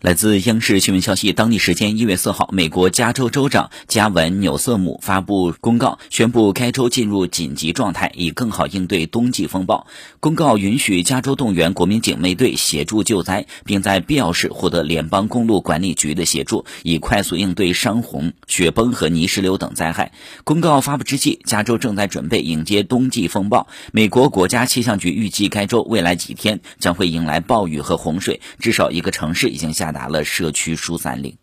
来自央视新闻消息，当地时间一月四号，美国加州州长加文·纽瑟姆发布公告，宣布该州进入紧急状态，以更好应对冬季风暴。公告允许加州动员国民警卫队协助救灾，并在必要时获得联邦公路管理局的协助，以快速应对山洪、雪崩和泥石流等灾害。公告发布之际，加州正在准备迎接冬季风暴。美国国家气象局预计，该州未来几天将会迎来暴雨和洪水，至少一个城市已经下。达了社区疏散令。